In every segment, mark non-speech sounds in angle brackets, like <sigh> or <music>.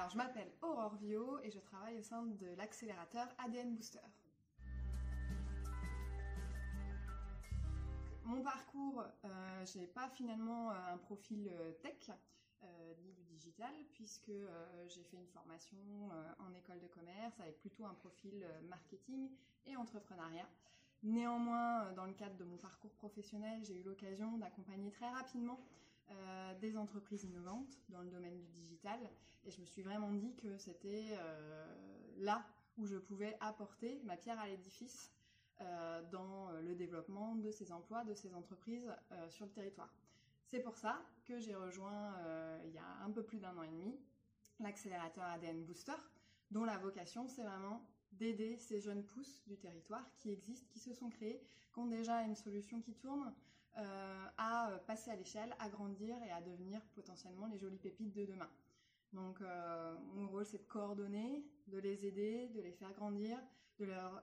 Alors, je m'appelle Aurore Vio et je travaille au sein de l'accélérateur ADN Booster. Mon parcours, euh, je n'ai pas finalement un profil tech euh, ni du digital, puisque euh, j'ai fait une formation euh, en école de commerce avec plutôt un profil marketing et entrepreneuriat. Néanmoins, dans le cadre de mon parcours professionnel, j'ai eu l'occasion d'accompagner très rapidement des entreprises innovantes dans le domaine du digital et je me suis vraiment dit que c'était là où je pouvais apporter ma pierre à l'édifice dans le développement de ces emplois, de ces entreprises sur le territoire. C'est pour ça que j'ai rejoint euh, il y a un peu plus d'un an et demi l'accélérateur ADN Booster, dont la vocation c'est vraiment d'aider ces jeunes pousses du territoire qui existent, qui se sont créés, qui ont déjà une solution qui tourne, euh, à passer à l'échelle, à grandir et à devenir potentiellement les jolies pépites de demain. Donc euh, mon rôle c'est de coordonner, de les aider, de les faire grandir, de leur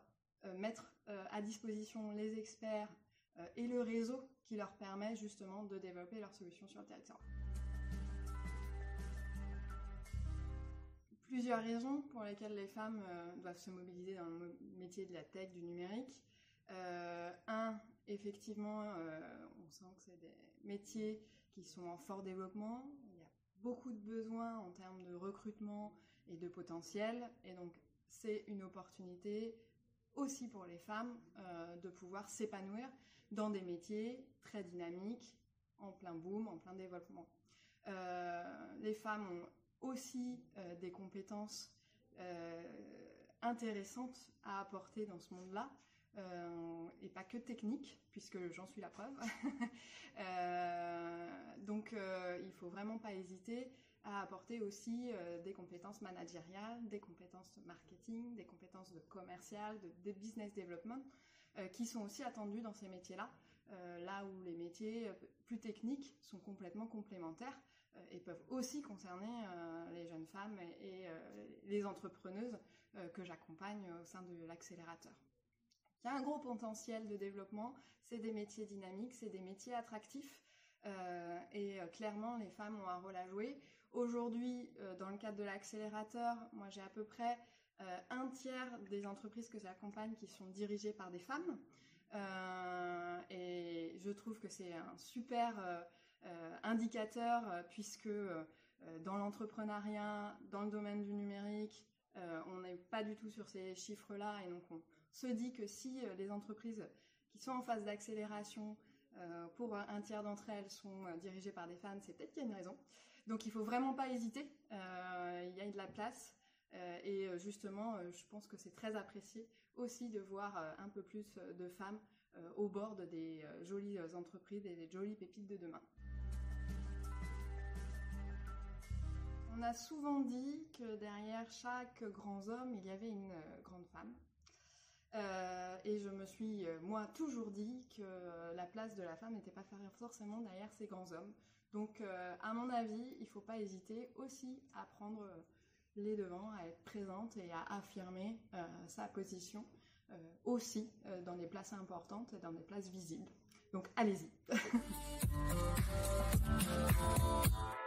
mettre à disposition les experts euh, et le réseau qui leur permet justement de développer leurs solutions sur le territoire. Plusieurs raisons pour lesquelles les femmes euh, doivent se mobiliser dans le métier de la tech, du numérique. Euh, un, effectivement, on sent que c'est des métiers qui sont en fort développement. Il y a beaucoup de besoins en termes de recrutement et de potentiel. Et donc, c'est une opportunité aussi pour les femmes euh, de pouvoir s'épanouir dans des métiers très dynamiques, en plein boom, en plein développement. Euh, les femmes ont aussi euh, des compétences intéressantes à apporter dans ce monde-là. Et pas que techniques, puisque j'en suis la preuve. <laughs> donc, il faut vraiment pas hésiter à apporter aussi euh, des compétences managériales, des compétences marketing, des compétences de commercial, de, business development, euh, qui sont aussi attendues dans ces métiers-là, euh, là où les métiers plus techniques sont complètement complémentaires et peuvent aussi concerner les jeunes femmes et les entrepreneuses que j'accompagne au sein de l'accélérateur. Il y a un gros potentiel de développement, c'est des métiers dynamiques, c'est des métiers attractifs. Euh, et euh, clairement, les femmes ont un rôle à jouer. Aujourd'hui, euh, dans le cadre de l'accélérateur, moi j'ai à peu près un tiers des entreprises que j'accompagne qui sont dirigées par des femmes. et je trouve que c'est un super indicateur puisque dans l'entrepreneuriat, dans le domaine du numérique, on n'est pas du tout sur ces chiffres-là et donc on se dit que si les entreprises qui sont en phase d'accélération euh, pour un tiers d'entre elles sont euh, dirigées par des femmes, c'est peut-être qu'il y a une raison. Donc il faut vraiment pas hésiter. Euh, il y a de la place. et justement, je pense que c'est très apprécié aussi de voir un peu plus de femmes au bord des jolies entreprises et des jolies pépites de demain. On a souvent dit que derrière chaque grand homme, il y avait une grande femme. Euh, et je me suis, euh, moi, toujours dit que la place de la femme n'était pas forcément derrière ces grands hommes. Donc, euh, à mon avis, il ne faut pas hésiter aussi à prendre les devants, à être présente et à affirmer sa position aussi dans des places importantes et dans des places visibles. Donc, allez-y. <laughs>